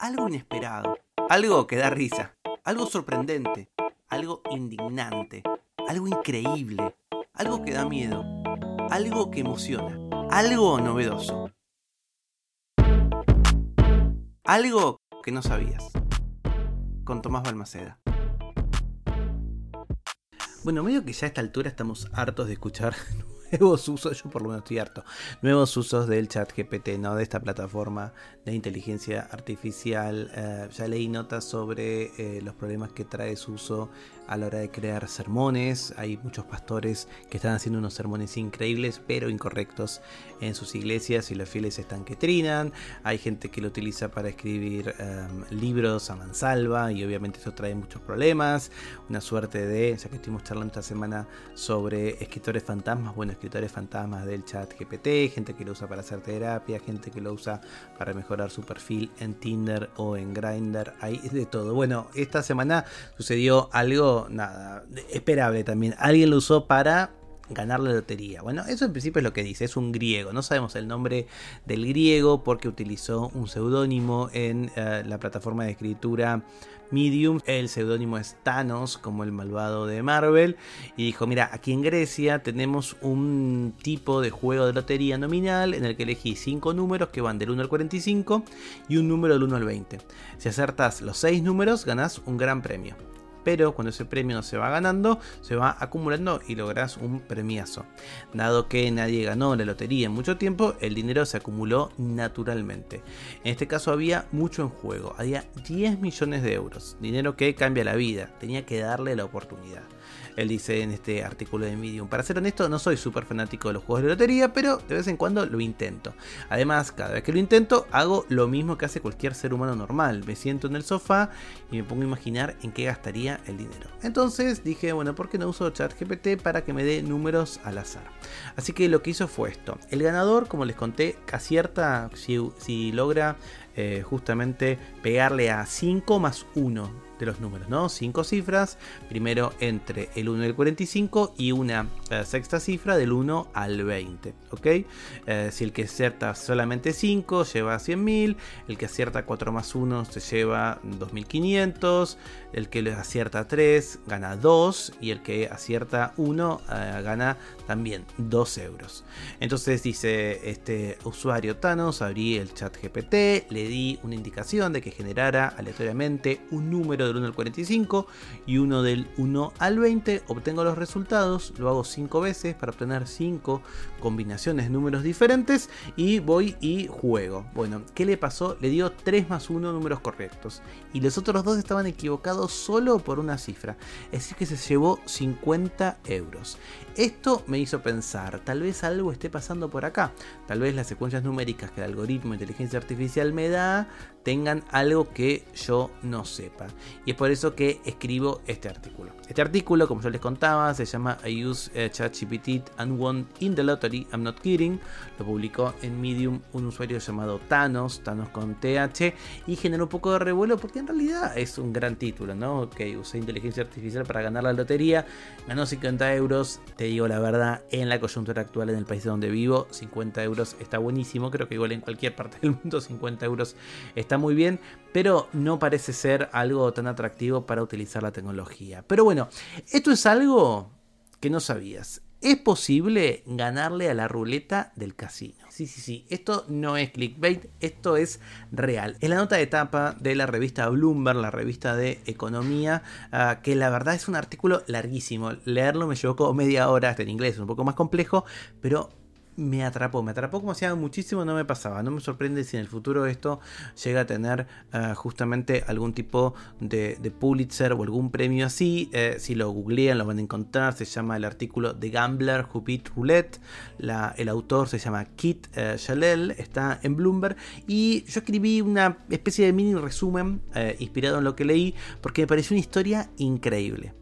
algo inesperado, algo que da risa, algo sorprendente, algo indignante, algo increíble, algo que da miedo, algo que emociona, algo novedoso. Algo que no sabías. Con Tomás Balmaceda. Bueno, medio que ya a esta altura estamos hartos de escuchar nuevos usos, yo por lo menos estoy harto, nuevos usos del chat GPT, ¿no? De esta plataforma de inteligencia artificial. Eh, ya leí notas sobre eh, los problemas que trae su uso a la hora de crear sermones. Hay muchos pastores que están haciendo unos sermones increíbles, pero incorrectos en sus iglesias y los fieles están que trinan. Hay gente que lo utiliza para escribir em, libros a mansalva y obviamente eso trae muchos problemas. Una suerte de, ya que estuvimos charlando esta semana sobre escritores fantasmas, bueno, escritores fantasmas del chat GPT, gente que lo usa para hacer terapia, gente que lo usa para mejorar su perfil en Tinder o en Grindr, hay de todo. Bueno, esta semana sucedió algo nada, esperable también. Alguien lo usó para ganar la lotería. Bueno, eso en principio es lo que dice, es un griego. No sabemos el nombre del griego porque utilizó un seudónimo en eh, la plataforma de escritura Medium. El seudónimo es Thanos, como el malvado de Marvel. Y dijo, mira, aquí en Grecia tenemos un tipo de juego de lotería nominal en el que elegí 5 números que van del 1 al 45 y un número del 1 al 20. Si acertas los 6 números, ganas un gran premio pero cuando ese premio se va ganando, se va acumulando y logras un premiazo. Dado que nadie ganó la lotería en mucho tiempo, el dinero se acumuló naturalmente. En este caso había mucho en juego, había 10 millones de euros, dinero que cambia la vida, tenía que darle la oportunidad. Él dice en este artículo de Medium. Para ser honesto, no soy súper fanático de los juegos de lotería, pero de vez en cuando lo intento. Además, cada vez que lo intento, hago lo mismo que hace cualquier ser humano normal. Me siento en el sofá y me pongo a imaginar en qué gastaría el dinero. Entonces dije, bueno, ¿por qué no uso ChatGPT para que me dé números al azar? Así que lo que hizo fue esto. El ganador, como les conté, acierta si, si logra eh, justamente pegarle a 5 más 1 de los números, ¿no? Cinco cifras, primero entre el 1 y el 45 y una eh, sexta cifra del 1 al 20, ¿ok? Eh, si el que acierta solamente 5 lleva 100.000, el que acierta 4 más 1 se lleva 2.500, el que acierta 3 gana 2 y el que acierta 1 eh, gana también 2 euros. Entonces dice este usuario Thanos, abrí el chat GPT, le di una indicación de que generara aleatoriamente un número del 1 al 45 y uno del 1 al 20. Obtengo los resultados, lo hago 5 veces para obtener 5 combinaciones de números diferentes y voy y juego. Bueno, ¿qué le pasó? Le dio 3 más 1 números correctos y los otros dos estaban equivocados solo por una cifra. Es decir, que se llevó 50 euros. Esto me hizo pensar, tal vez algo esté pasando por acá. Tal vez las secuencias numéricas que el algoritmo de inteligencia artificial me da tengan algo que yo no sepa. Y es por eso que escribo este artículo. Este artículo, como yo les contaba, se llama I use uh, ChatGPT and won in the lottery, I'm not kidding. Lo publicó en Medium un usuario llamado Thanos, Thanos con TH, y generó un poco de revuelo porque en realidad es un gran título, ¿no? Que usé inteligencia artificial para ganar la lotería, ganó 50 euros, te digo la verdad, en la coyuntura actual en el país donde vivo, 50 euros está buenísimo, creo que igual en cualquier parte del mundo 50 euros está muy bien, pero no parece ser algo tan atractivo para utilizar la tecnología. Pero bueno, esto es algo que no sabías. Es posible ganarle a la ruleta del casino. Sí, sí, sí. Esto no es clickbait, esto es real. En la nota de tapa de la revista Bloomberg, la revista de economía, ah, que la verdad es un artículo larguísimo. Leerlo me llevó media hora, hasta en inglés es un poco más complejo, pero me atrapó, me atrapó como hacía muchísimo, no me pasaba. No me sorprende si en el futuro esto llega a tener eh, justamente algún tipo de, Pulitzer o algún premio así. Eh, si lo googlean, lo van a encontrar. Se llama el artículo The Gambler Who Roulette. el autor se llama Kit uh, está en Bloomberg. Y yo escribí una especie de mini resumen inspirado en lo que leí porque me pareció una historia increíble.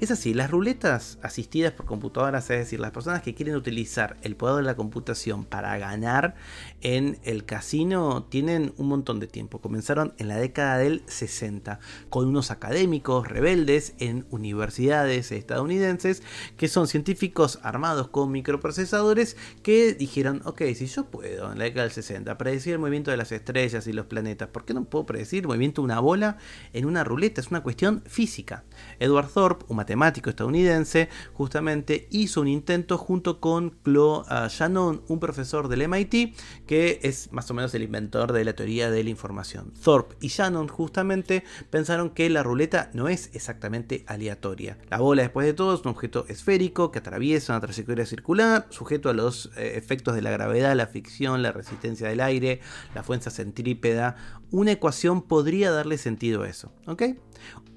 Es así, las ruletas asistidas por computadoras, es decir, las personas que quieren utilizar el poder de la computación para ganar en el casino, tienen un montón de tiempo. Comenzaron en la década del 60 con unos académicos rebeldes en universidades estadounidenses que son científicos armados con microprocesadores que dijeron, ok, si yo puedo en la década del 60 predecir el movimiento de las estrellas y los planetas, ¿por qué no puedo predecir el movimiento de una bola en una ruleta? Es una cuestión física. Edward Thorpe, un matemático estadounidense, justamente hizo un intento junto con Claude uh, Shannon, un profesor del MIT, que es más o menos el inventor de la teoría de la información. Thorpe y Shannon justamente pensaron que la ruleta no es exactamente aleatoria. La bola, después de todo, es un objeto esférico que atraviesa una trayectoria circular, sujeto a los eh, efectos de la gravedad, la fricción, la resistencia del aire, la fuerza centrípeda. Una ecuación podría darle sentido a eso, ¿ok?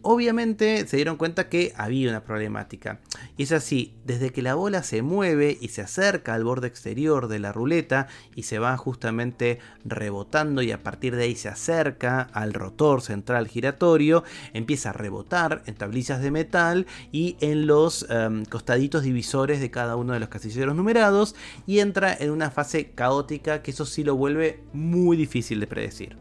Obviamente se dieron cuenta que había una problemática. Y es así, desde que la bola se mueve y se acerca al borde exterior de la ruleta y se va justamente rebotando y a partir de ahí se acerca al rotor central giratorio, empieza a rebotar en tablillas de metal y en los um, costaditos divisores de cada uno de los casilleros numerados y entra en una fase caótica que eso sí lo vuelve muy difícil de predecir.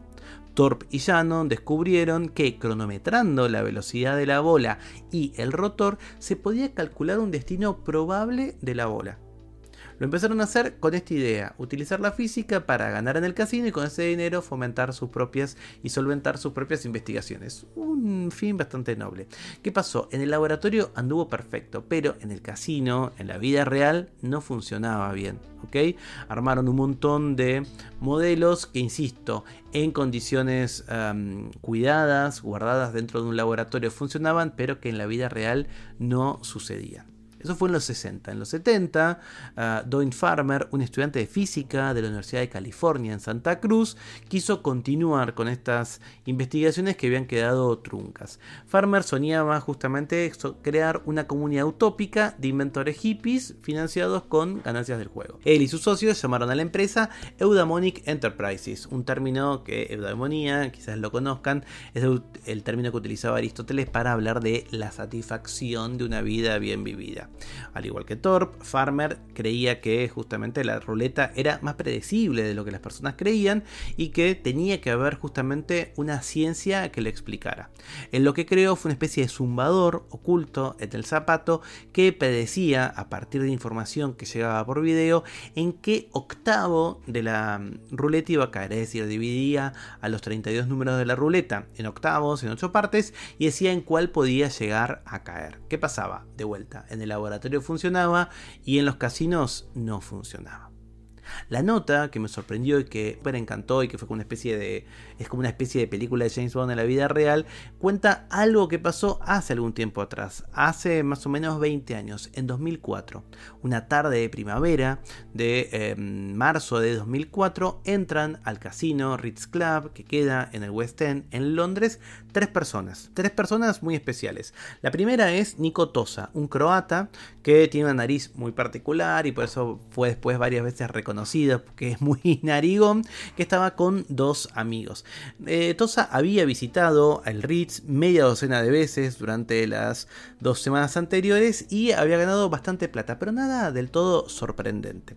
Thorpe y Shannon descubrieron que cronometrando la velocidad de la bola y el rotor se podía calcular un destino probable de la bola. Lo empezaron a hacer con esta idea, utilizar la física para ganar en el casino y con ese dinero fomentar sus propias y solventar sus propias investigaciones. Un fin bastante noble. ¿Qué pasó? En el laboratorio anduvo perfecto, pero en el casino, en la vida real, no funcionaba bien. ¿ok? Armaron un montón de modelos que, insisto, en condiciones cuidadas, guardadas dentro de un laboratorio funcionaban, pero que en la vida real no sucedían. Eso fue en los 60. En los 70, uh, Doyne Farmer, un estudiante de física de la Universidad de California en Santa Cruz, quiso continuar con estas investigaciones que habían quedado truncas. Farmer soñaba justamente crear una comunidad utópica de inventores hippies financiados con ganancias del juego. Él y sus socios llamaron a la empresa Eudaimonic Enterprises, un término que eudaimonia, quizás lo conozcan, es el término que utilizaba Aristóteles para hablar de la satisfacción de una vida bien vivida. Al igual que Thorpe, Farmer creía que justamente la ruleta era más predecible de lo que las personas creían y que tenía que haber justamente una ciencia que lo explicara. En lo que creó fue una especie de zumbador oculto en el zapato que predecía a partir de información que llegaba por video en qué octavo de la mm, ruleta iba a caer, es decir, dividía a los 32 números de la ruleta en octavos, en ocho partes y decía en cuál podía llegar a caer. ¿Qué pasaba? De vuelta, en el laboratorio funcionaba y en los casinos no funcionaba. La nota que me sorprendió y que me encantó y que fue como una especie de es como una especie de película de James Bond en la vida real, cuenta algo que pasó hace algún tiempo atrás, hace más o menos 20 años, en 2004. Una tarde de primavera de em, marzo de 2004 entran al casino Ritz Club que queda en el West End en Londres tres personas, tres personas muy especiales. La primera es Nico Tosa, un croata que tiene una nariz muy particular y por eso fue después varias veces reconocido, que es muy narigón, que estaba con dos amigos. Eh, Tosa había visitado el Ritz media docena de veces durante las dos semanas anteriores y había ganado bastante plata, pero nada del todo sorprendente.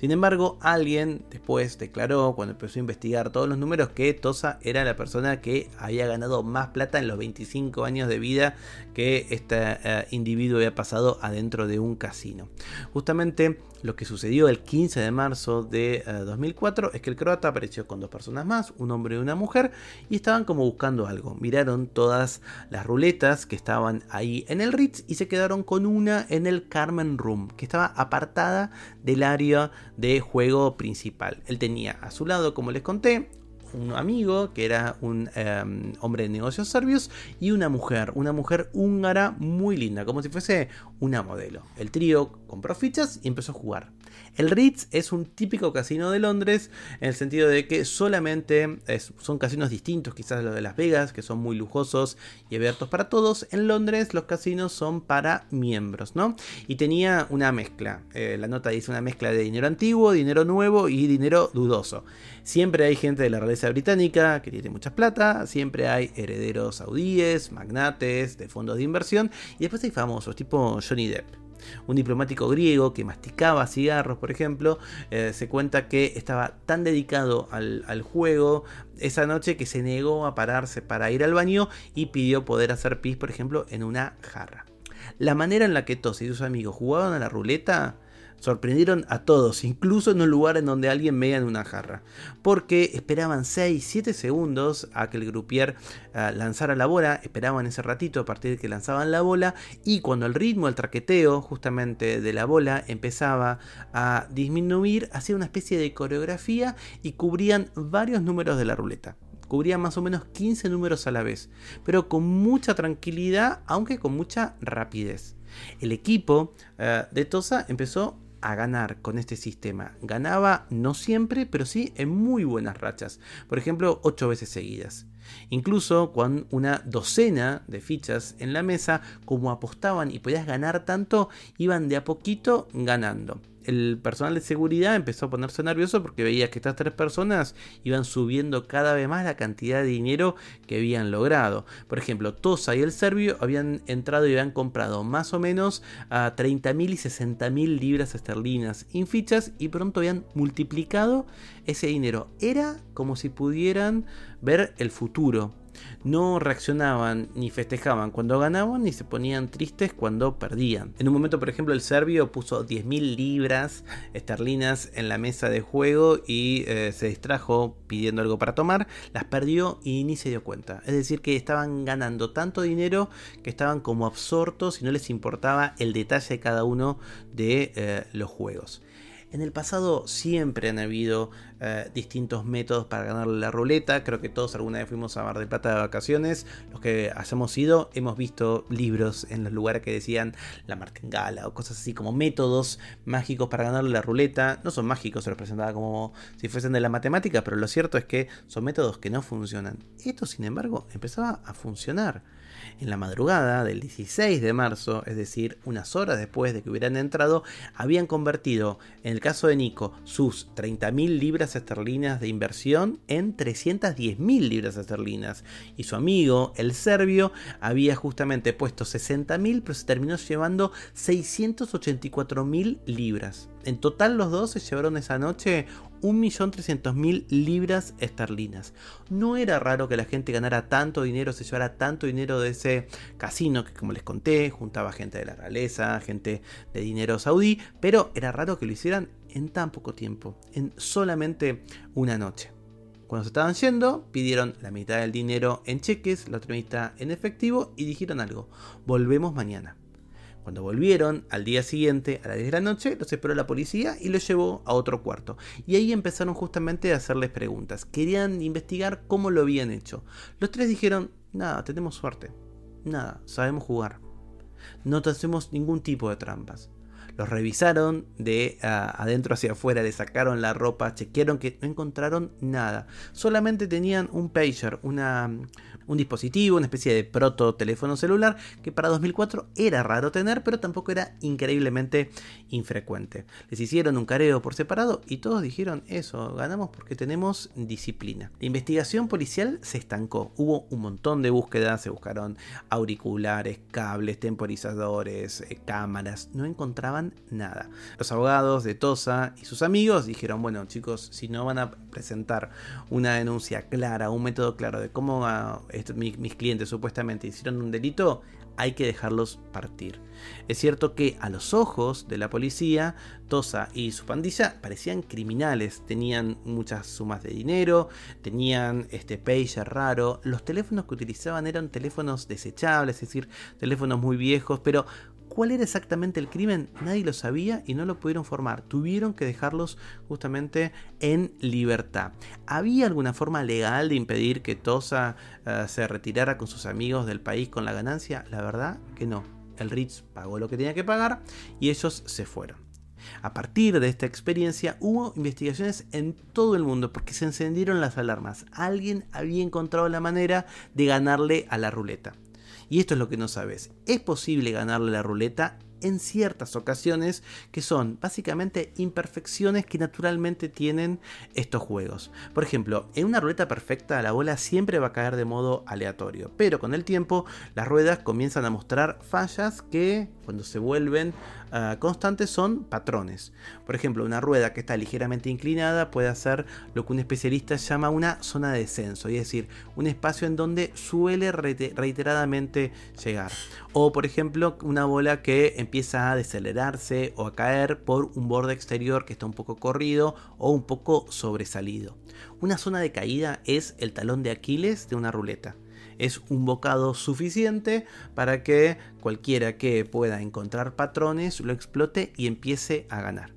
Sin embargo, alguien después declaró, cuando empezó a investigar todos los números, que Tosa era la persona que había ganado más plata en los 25 años de vida que este eh, individuo había pasado adentro de un casino. Justamente lo que sucedió el 15 de marzo de 2004 eh, es que el croata apareció con dos personas más, un hombre y una mujer, y estaban como buscando algo. Miraron todas las ruletas que estaban ahí en el Ritz y se quedaron con una en el Carmen Room, que estaba apartada del área de juego principal. Él tenía a su lado, como les conté, un amigo que era un em, hombre de negocios serbios y una mujer, una mujer húngara muy linda, como si fuese una modelo. El trío compró fichas y empezó a jugar. El Ritz es un típico casino de Londres en el sentido de que solamente son casinos distintos quizás los de Las Vegas, que son muy lujosos y abiertos para todos. En Londres los casinos son para miembros, ¿no? Y tenía una mezcla. Eh, la nota dice una mezcla de dinero antiguo, dinero nuevo y dinero dudoso. Siempre hay gente de la realeza británica que tiene mucha plata, siempre hay herederos saudíes, magnates de fondos de inversión y después hay famosos tipo Johnny Depp un diplomático griego que masticaba cigarros, por ejemplo, eh, se cuenta que estaba tan dedicado al, juego esa noche que se negó a pararse para ir al baño y pidió poder hacer pis, por ejemplo, en una jarra. La manera en la que Tos y sus amigos jugaban a la ruleta Sorprendieron a todos, incluso en un lugar en donde alguien media en una jarra, porque esperaban 6-7 segundos a que el grupier eh, lanzara la bola, esperaban ese ratito a partir de que lanzaban la bola, y cuando el ritmo, el traqueteo justamente de la bola empezaba a disminuir, hacía una especie de coreografía y cubrían varios números de la ruleta cubrían más o menos 15 números a la vez, pero con mucha tranquilidad, aunque con mucha rapidez. El equipo eh, de Tosa empezó a ganar con este sistema. Ganaba no siempre, pero sí en muy buenas rachas. Por ejemplo, ocho veces seguidas. Incluso con una docena de fichas en la mesa, como apostaban y podías ganar tanto, iban de a poquito ganando el personal de seguridad empezó a ponerse nervioso porque veía que estas tres personas iban subiendo cada vez más la cantidad de dinero que habían logrado. Por ejemplo, Tosa y el serbio habían entrado y habían comprado más o menos a 30.000 y 60.000 libras esterlinas en fichas y pronto habían multiplicado ese dinero. Era como si pudieran ver el futuro no reaccionaban ni festejaban cuando ganaban ni se ponían tristes cuando perdían. En un momento, por ejemplo, el serbio puso 10.000 libras esterlinas en la mesa de juego y eh, se distrajo pidiendo algo para tomar, las perdió y ni se dio cuenta. Es decir, que estaban ganando tanto dinero que estaban como absortos y no les importaba el detalle de cada uno de eh, los juegos. En el pasado siempre han habido eh, distintos métodos para ganar la ruleta. Creo que todos alguna vez fuimos a Mar del Plata de vacaciones. Los que hayamos ido hemos visto libros en los lugares que decían la martingala o cosas así como métodos mágicos para ganar la ruleta. No son mágicos, se los presentaba como si fuesen de la matemática, pero lo cierto es que son métodos que no funcionan. Esto, sin embargo, empezaba a funcionar en la madrugada del 16 de marzo, es decir, unas horas después de que hubieran entrado, habían convertido, en el caso de Nico, sus 30.000 libras esterlinas de inversión en 310.000 libras esterlinas. Y su amigo, el serbio, había justamente puesto 60.000, pero se terminó llevando 684.000 libras. En total los dos se llevaron esa noche 1.300.000 libras esterlinas. No era raro que la gente ganara tanto dinero, se llevara tanto dinero de ese casino que como les conté, juntaba gente de la realeza, gente de dinero saudí, pero era raro que lo hicieran en tan poco tiempo, en solamente una noche. Cuando se estaban yendo, pidieron la mitad del dinero en cheques, la otra mitad en efectivo y dijeron algo, volvemos mañana. Cuando volvieron al día siguiente, a las 10 de la noche, los esperó la policía y los llevó a otro cuarto. Y ahí empezaron justamente a hacerles preguntas. Querían investigar cómo lo habían hecho. Los tres dijeron, nada, tenemos suerte. Nada, sabemos jugar. No hacemos ningún tipo de trampas. Los revisaron de adentro hacia afuera, le sacaron la ropa, chequearon que no encontraron nada. Solamente tenían un pager, una, un dispositivo, una especie de proto teléfono celular que para 2004 era raro tener, pero tampoco era increíblemente infrecuente. Les hicieron un careo por separado y todos dijeron eso, ganamos porque tenemos disciplina. La investigación policial se estancó, hubo un montón de búsquedas, se buscaron auriculares, cables, temporizadores, eh, cámaras, no encontraban nada. Los abogados de Tosa y sus amigos dijeron, bueno chicos, si no van a presentar una denuncia clara, un método claro de cómo ah, mis, clientes supuestamente hicieron un delito, hay que dejarlos partir. Es cierto que a los ojos de la policía, Tosa y su pandilla parecían criminales, tenían muchas sumas de dinero, tenían este pager raro, los teléfonos que utilizaban eran teléfonos desechables, es decir, teléfonos muy viejos, pero cuál era exactamente el crimen, nadie lo sabía y no lo pudieron formar. Tuvieron que dejarlos justamente en libertad. ¿Había alguna forma legal de impedir que Tosa eh, se retirara con sus amigos del país con la ganancia? La verdad que no. El Ritz pagó lo que tenía que pagar y ellos se fueron. A partir de esta experiencia hubo investigaciones en todo el mundo porque se encendieron las alarmas. Alguien había encontrado la manera de ganarle a la ruleta. Y esto es lo que no sabes. Es posible ganarle la ruleta en ciertas ocasiones que son básicamente imperfecciones que naturalmente tienen estos juegos. Por ejemplo, en una ruleta perfecta la bola siempre va a caer de modo aleatorio, pero con el tiempo las ruedas comienzan a mostrar fallas que cuando se vuelven ah, constantes son patrones. Por ejemplo, una rueda que está ligeramente inclinada puede hacer lo que un especialista llama una zona de descenso, es decir, un espacio en donde suele reiteradamente llegar. O por ejemplo, una bola que empieza a decelerarse o a caer por un borde exterior que está un poco corrido o un poco sobresalido. Una zona de caída es el talón de Aquiles de una ruleta es un bocado suficiente para que cualquiera que pueda encontrar patrones lo explote y empiece a ganar.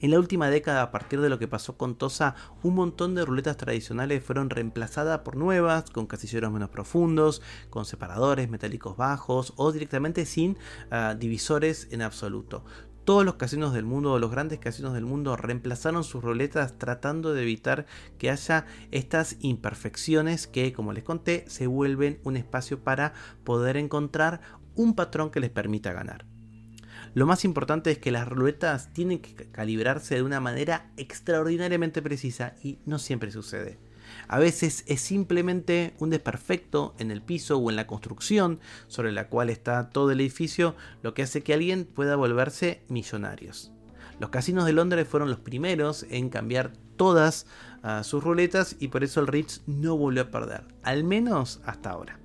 En la última década, a partir de lo que pasó con Tosa, un montón de ruletas tradicionales fueron reemplazadas por nuevas, con casilleros menos profundos, con separadores metálicos bajos o directamente sin ah, divisores en absoluto. Todos los casinos del mundo, los grandes casinos del mundo, reemplazaron sus ruletas tratando de evitar que haya estas imperfecciones que, como les conté, se vuelven un espacio para poder encontrar un patrón que les permita ganar. Lo más importante es que las ruletas tienen que calibrarse de una manera extraordinariamente precisa y no siempre sucede. A veces es simplemente un desperfecto en el piso o en la construcción sobre la cual está todo el edificio lo que hace que alguien pueda volverse millonarios. Los casinos de Londres fueron los primeros en cambiar todas ah, sus ruletas y por eso el Ritz no volvió a perder, al menos hasta ahora.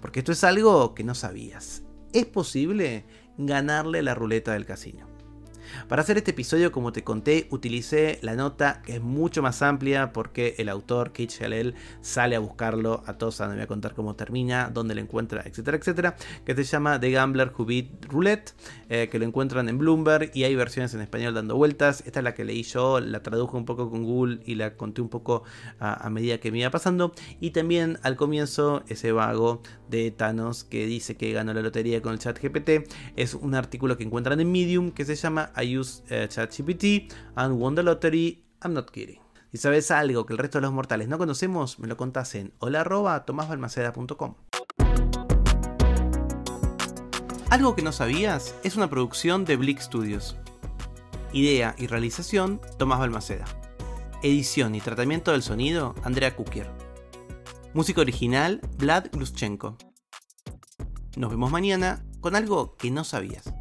Porque esto es algo que no sabías. Es posible ganarle la ruleta del casino. Para hacer este episodio, como te conté, utilicé la nota que es mucho más amplia porque el autor, Kate Shalel, sale a buscarlo a Tosa, no voy a contar cómo termina, dónde lo encuentra, etcétera, etcétera, que se llama The Gambler Who Roulette, eh, que lo encuentran en Bloomberg y hay versiones en español dando vueltas. Esta es la que leí yo, la traduje un poco con Google y la conté un poco a, a medida que me iba pasando. Y también al comienzo, ese vago de Thanos que dice que ganó la lotería con el chat GPT, es un artículo que encuentran en Medium que se llama use uh, ChatGPT and won the lottery. I'm not kidding. Si sabes algo que el resto de los mortales no conocemos, me lo contás en hola.tomasbalmaceda.com. Algo que no sabías es una producción de Blick Studios. Idea y realización, Tomás Balmaceda. Edición y tratamiento del sonido, Andrea Kukier. Música original, Vlad Gluschenko. Nos vemos mañana con algo que no sabías.